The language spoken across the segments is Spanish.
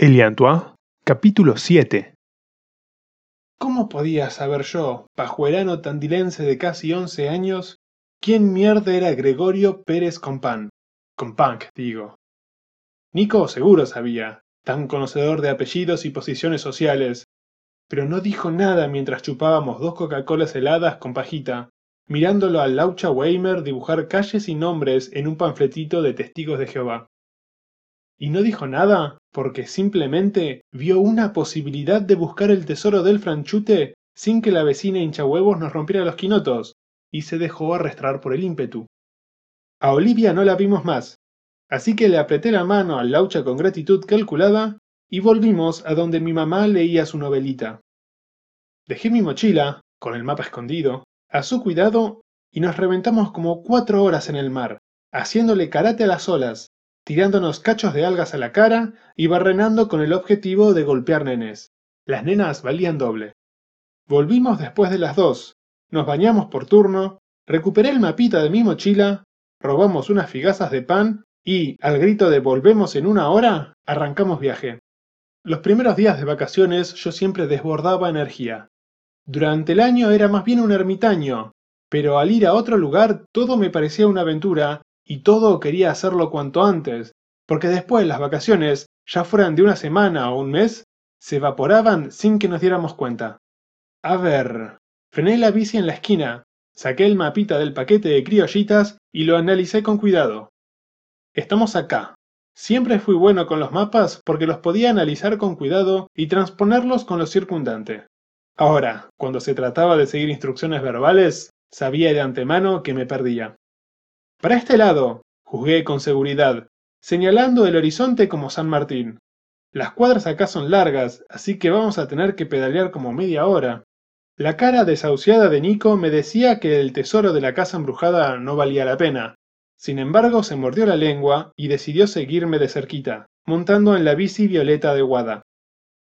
Eliantois, capítulo 7 ¿Cómo podía saber yo, pajuerano tandilense de casi once años, quién mierda era Gregorio Pérez Compán? Companc, digo. Nico seguro sabía, tan conocedor de apellidos y posiciones sociales, pero no dijo nada mientras chupábamos dos Coca-Colas heladas con pajita, mirándolo al Laucha Weimer dibujar calles y nombres en un panfletito de testigos de Jehová. Y no dijo nada porque simplemente vio una posibilidad de buscar el tesoro del franchute sin que la vecina hinchahuevos nos rompiera los quinotos, y se dejó arrastrar por el ímpetu. A Olivia no la vimos más, así que le apreté la mano al laucha con gratitud calculada y volvimos a donde mi mamá leía su novelita. Dejé mi mochila, con el mapa escondido, a su cuidado y nos reventamos como cuatro horas en el mar, haciéndole karate a las olas, tirándonos cachos de algas a la cara y barrenando con el objetivo de golpear nenes. Las nenas valían doble. Volvimos después de las dos, nos bañamos por turno, recuperé el mapita de mi mochila, robamos unas figazas de pan y, al grito de volvemos en una hora, arrancamos viaje. Los primeros días de vacaciones yo siempre desbordaba energía. Durante el año era más bien un ermitaño, pero al ir a otro lugar todo me parecía una aventura y todo quería hacerlo cuanto antes, porque después las vacaciones, ya fueran de una semana o un mes, se evaporaban sin que nos diéramos cuenta. A ver, frené la bici en la esquina, saqué el mapita del paquete de criollitas y lo analicé con cuidado. Estamos acá. Siempre fui bueno con los mapas porque los podía analizar con cuidado y transponerlos con lo circundante. Ahora, cuando se trataba de seguir instrucciones verbales, sabía de antemano que me perdía. Para este lado, juzgué con seguridad, señalando el horizonte como San Martín. Las cuadras acá son largas, así que vamos a tener que pedalear como media hora. La cara desahuciada de Nico me decía que el tesoro de la casa embrujada no valía la pena. Sin embargo, se mordió la lengua y decidió seguirme de cerquita, montando en la bici violeta de Guada.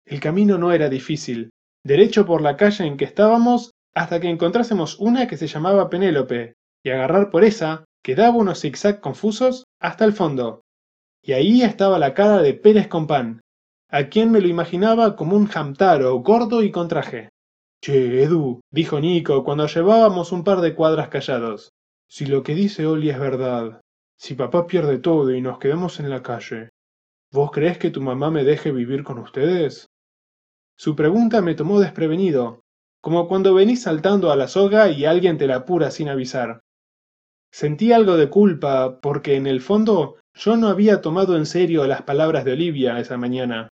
El camino no era difícil, derecho por la calle en que estábamos hasta que encontrásemos una que se llamaba Penélope, y agarrar por esa que daba unos zigzag confusos hasta el fondo. Y ahí estaba la cara de Pérez Compán, a quien me lo imaginaba como un jamtaro gordo y con traje. Che, Edu, dijo Nico cuando llevábamos un par de cuadras callados. Si lo que dice Oli es verdad, si papá pierde todo y nos quedamos en la calle, ¿vos crees que tu mamá me deje vivir con ustedes? Su pregunta me tomó desprevenido, como cuando venís saltando a la soga y alguien te la apura sin avisar. Sentí algo de culpa porque en el fondo yo no había tomado en serio las palabras de Olivia esa mañana.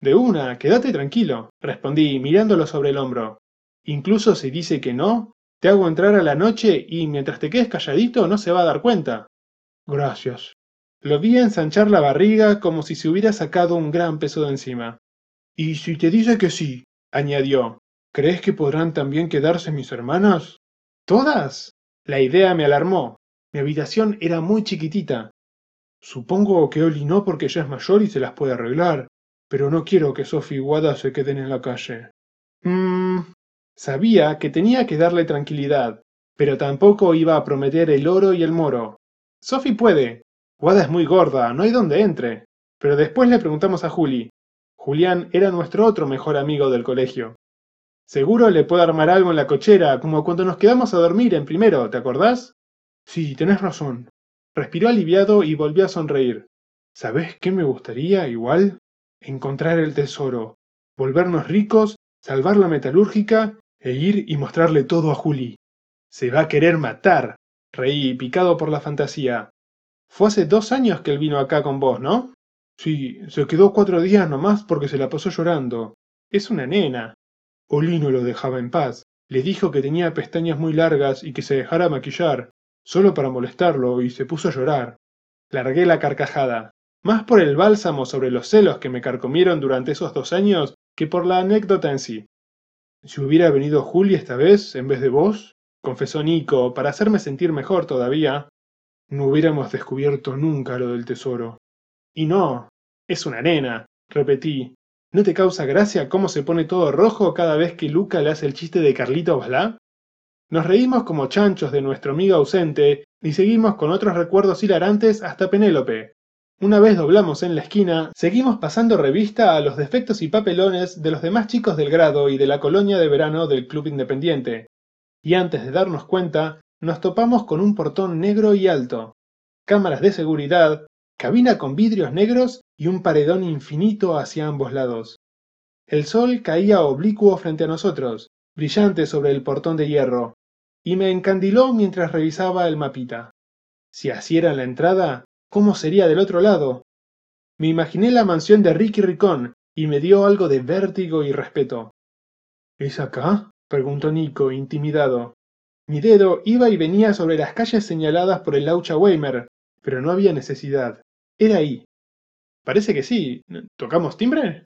De una, quédate tranquilo, respondí mirándolo sobre el hombro. Incluso si dice que no, te hago entrar a la noche y mientras te quedes calladito no se va a dar cuenta. Gracias. Lo vi ensanchar la barriga como si se hubiera sacado un gran peso de encima. Y si te dice que sí, añadió, ¿crees que podrán también quedarse mis hermanas? ¿Todas? La idea me alarmó. Mi habitación era muy chiquitita. Supongo que Oli no porque ya es mayor y se las puede arreglar, pero no quiero que Sophie y Wada se queden en la calle. Mmm. Sabía que tenía que darle tranquilidad, pero tampoco iba a prometer el oro y el moro. Sophie puede. Wada es muy gorda, no hay donde entre. Pero después le preguntamos a Juli. Julián era nuestro otro mejor amigo del colegio. Seguro le puedo armar algo en la cochera, como cuando nos quedamos a dormir en primero, ¿te acordás? Sí, tenés razón. Respiró aliviado y volvió a sonreír. ¿Sabés qué me gustaría, igual? Encontrar el tesoro, volvernos ricos, salvar la metalúrgica e ir y mostrarle todo a Juli. Se va a querer matar. Reí, picado por la fantasía. Fue hace dos años que él vino acá con vos, ¿no? Sí, se quedó cuatro días nomás porque se la pasó llorando. Es una nena. Oli no lo dejaba en paz. Le dijo que tenía pestañas muy largas y que se dejara maquillar, solo para molestarlo, y se puso a llorar. Largué la carcajada, más por el bálsamo sobre los celos que me carcomieron durante esos dos años que por la anécdota en sí. Si hubiera venido Juli esta vez, en vez de vos, confesó Nico, para hacerme sentir mejor todavía, no hubiéramos descubierto nunca lo del tesoro. Y no, es una nena, repetí, ¿No te causa gracia cómo se pone todo rojo cada vez que Luca le hace el chiste de Carlito Balá? Nos reímos como chanchos de nuestro amigo ausente y seguimos con otros recuerdos hilarantes hasta Penélope. Una vez doblamos en la esquina, seguimos pasando revista a los defectos y papelones de los demás chicos del grado y de la colonia de verano del Club Independiente. Y antes de darnos cuenta, nos topamos con un portón negro y alto, cámaras de seguridad, cabina con vidrios negros y un paredón infinito hacia ambos lados. El sol caía oblicuo frente a nosotros, brillante sobre el portón de hierro, y me encandiló mientras revisaba el mapita. Si así era la entrada, ¿Cómo sería del otro lado? Me imaginé la mansión de Ricky Ricón y me dio algo de vértigo y respeto. ¿Es acá? preguntó Nico, intimidado. Mi dedo iba y venía sobre las calles señaladas por el Laucha Weimer, pero no había necesidad. Era ahí. Parece que sí. ¿Tocamos timbre?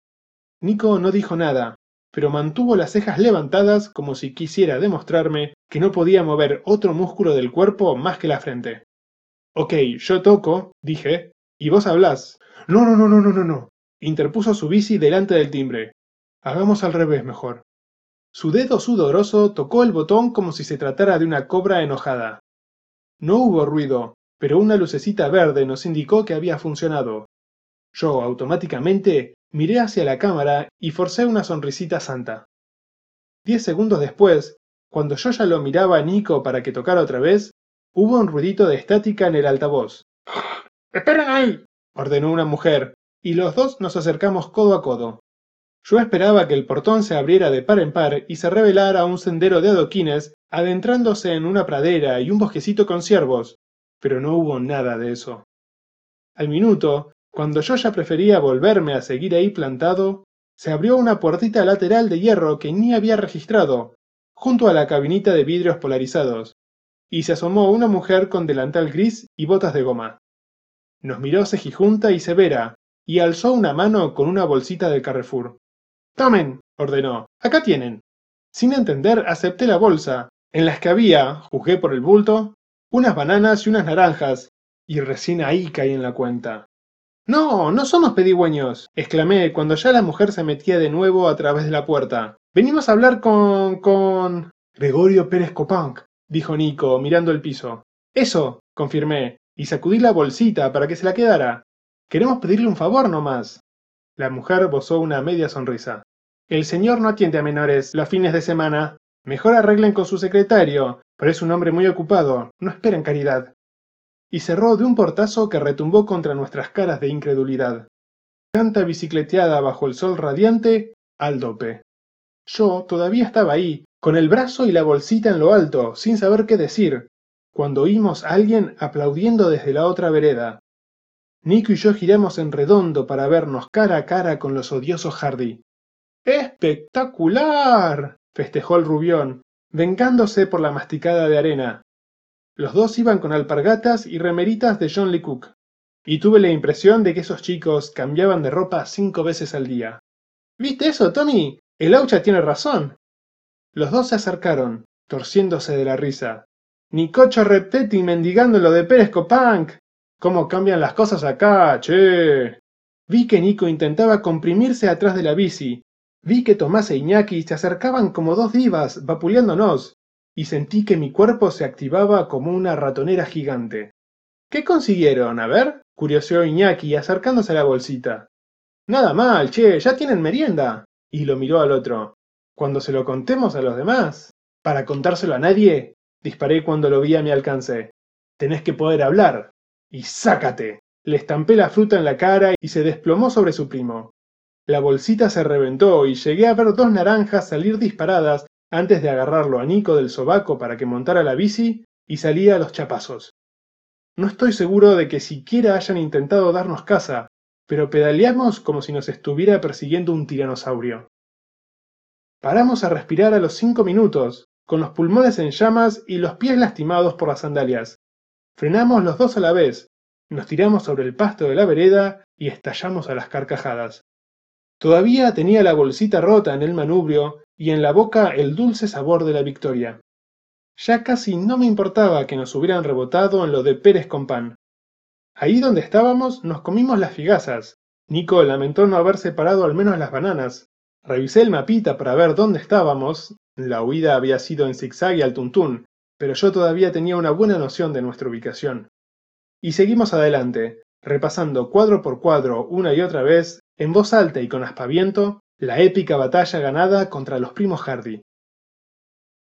Nico no dijo nada, pero mantuvo las cejas levantadas como si quisiera demostrarme que no podía mover otro músculo del cuerpo más que la frente. Ok, yo toco, dije, y vos hablás. No, no, no, no, no, no, no. Interpuso su bici delante del timbre. Hagamos al revés mejor. Su dedo sudoroso tocó el botón como si se tratara de una cobra enojada. No hubo ruido, pero una lucecita verde nos indicó que había funcionado. Yo automáticamente miré hacia la cámara y forcé una sonrisita santa. Diez segundos después, cuando yo ya lo miraba a Nico para que tocara otra vez, Hubo un ruidito de estática en el altavoz. ¡Esperen ahí! ordenó una mujer, y los dos nos acercamos codo a codo. Yo esperaba que el portón se abriera de par en par y se revelara un sendero de adoquines adentrándose en una pradera y un bosquecito con ciervos, pero no hubo nada de eso. Al minuto, cuando yo ya prefería volverme a seguir ahí plantado, se abrió una puertita lateral de hierro que ni había registrado, junto a la cabinita de vidrios polarizados y se asomó una mujer con delantal gris y botas de goma. Nos miró cejijunta y severa, y alzó una mano con una bolsita de Carrefour. Tomen, ordenó, acá tienen. Sin entender, acepté la bolsa, en las que había, juzgué por el bulto, unas bananas y unas naranjas, y recién ahí caí en la cuenta. No, no somos pedigüeños, exclamé cuando ya la mujer se metía de nuevo a través de la puerta. Venimos a hablar con. con. Gregorio Pérez Copán, dijo Nico, mirando el piso. Eso, confirmé, y sacudí la bolsita para que se la quedara. Queremos pedirle un favor nomás. La mujer bozó una media sonrisa. El señor no atiende a menores los fines de semana. Mejor arreglen con su secretario, pero es un hombre muy ocupado. No esperen caridad. Y cerró de un portazo que retumbó contra nuestras caras de incredulidad. Tanta bicicleteada bajo el sol radiante, al dope. Yo todavía estaba ahí, con el brazo y la bolsita en lo alto, sin saber qué decir, cuando oímos a alguien aplaudiendo desde la otra vereda. Nico y yo giramos en redondo para vernos cara a cara con los odiosos Hardy. ¡Espectacular! festejó el rubión, vengándose por la masticada de arena. Los dos iban con alpargatas y remeritas de John Lee Cook, y tuve la impresión de que esos chicos cambiaban de ropa cinco veces al día. ¿Viste eso, Tommy? El Aucha tiene razón. Los dos se acercaron, torciéndose de la risa. Nicocho Repetti mendigando lo de Pérez Copánc. ¿Cómo cambian las cosas acá, che? Vi que Nico intentaba comprimirse atrás de la bici. Vi que Tomás e Iñaki se acercaban como dos divas, vapuleándonos, y sentí que mi cuerpo se activaba como una ratonera gigante. ¿Qué consiguieron? A ver, curioseó Iñaki acercándose a la bolsita. Nada mal, che, ya tienen merienda. Y lo miró al otro. Cuando se lo contemos a los demás. Para contárselo a nadie, disparé cuando lo vi a mi alcance. Tenés que poder hablar. Y sácate. Le estampé la fruta en la cara y se desplomó sobre su primo. La bolsita se reventó y llegué a ver dos naranjas salir disparadas antes de agarrarlo a Nico del sobaco para que montara la bici y salía a los chapazos. No estoy seguro de que siquiera hayan intentado darnos caza, pero pedaleamos como si nos estuviera persiguiendo un tiranosaurio. Paramos a respirar a los cinco minutos, con los pulmones en llamas y los pies lastimados por las sandalias. Frenamos los dos a la vez, nos tiramos sobre el pasto de la vereda y estallamos a las carcajadas. Todavía tenía la bolsita rota en el manubrio y en la boca el dulce sabor de la victoria. Ya casi no me importaba que nos hubieran rebotado en lo de Pérez con pan. Ahí donde estábamos nos comimos las figazas. Nico lamentó no haber separado al menos las bananas, Revisé el mapita para ver dónde estábamos. La huida había sido en zigzag y al tuntún, pero yo todavía tenía una buena noción de nuestra ubicación. Y seguimos adelante, repasando cuadro por cuadro una y otra vez, en voz alta y con aspaviento, la épica batalla ganada contra los primos Hardy.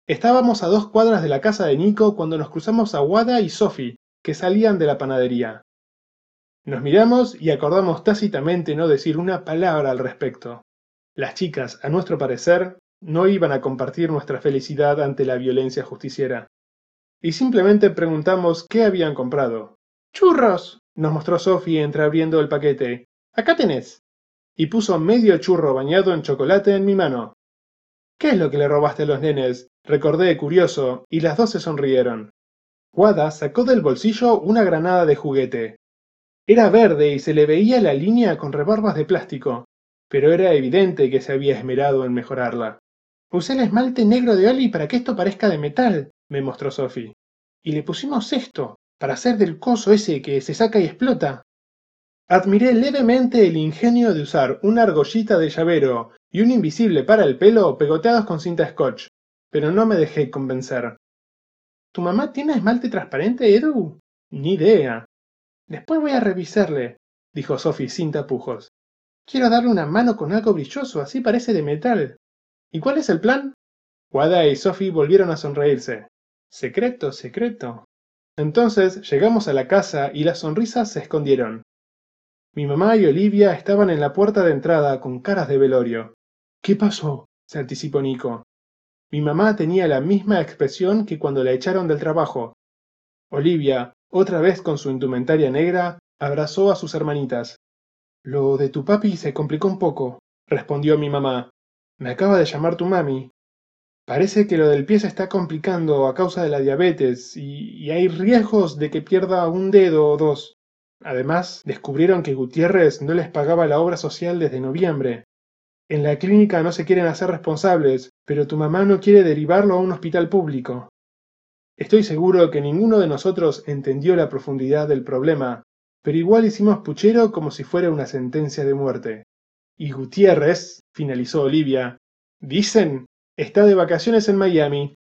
Estábamos a dos cuadras de la casa de Nico cuando nos cruzamos a Wada y Sophie, que salían de la panadería. Nos miramos y acordamos tácitamente no decir una palabra al respecto. Las chicas, a nuestro parecer, no iban a compartir nuestra felicidad ante la violencia justiciera. Y simplemente preguntamos qué habían comprado. ¡Churros! Nos mostró Sophie entreabriendo el paquete. Acá tenés. Y puso medio churro bañado en chocolate en mi mano. ¿Qué es lo que le robaste a los nenes? Recordé curioso, y las dos se sonrieron. Wada sacó del bolsillo una granada de juguete. Era verde y se le veía la línea con rebarbas de plástico, pero era evidente que se había esmerado en mejorarla. Usé el esmalte negro de Oli para que esto parezca de metal, me mostró Sophie. Y le pusimos esto, para hacer del coso ese que se saca y explota. Admiré levemente el ingenio de usar una argollita de llavero y un invisible para el pelo pegoteados con cinta scotch, pero no me dejé convencer. ¿Tu mamá tiene esmalte transparente, Edu? Ni idea. Después voy a revisarle, dijo Sophie sin tapujos. Quiero darle una mano con algo brilloso, así parece de metal. ¿Y cuál es el plan? Wada y Sophie volvieron a sonreírse. Secreto, secreto. Entonces llegamos a la casa y las sonrisas se escondieron. Mi mamá y Olivia estaban en la puerta de entrada con caras de velorio. ¿Qué pasó? se anticipó Nico. Mi mamá tenía la misma expresión que cuando la echaron del trabajo. Olivia, otra vez con su indumentaria negra, abrazó a sus hermanitas. Lo de tu papi se complicó un poco, respondió mi mamá. Me acaba de llamar tu mami. Parece que lo del pie se está complicando a causa de la diabetes y, hay riesgos de que pierda un dedo o dos. Además, descubrieron que Gutiérrez no les pagaba la obra social desde noviembre. En la clínica no se quieren hacer responsables, pero tu mamá no quiere derivarlo a un hospital público. Estoy seguro que ninguno de nosotros entendió la profundidad del problema, pero igual hicimos puchero como si fuera una sentencia de muerte. Y Gutiérrez, finalizó Olivia, dicen, está de vacaciones en Miami.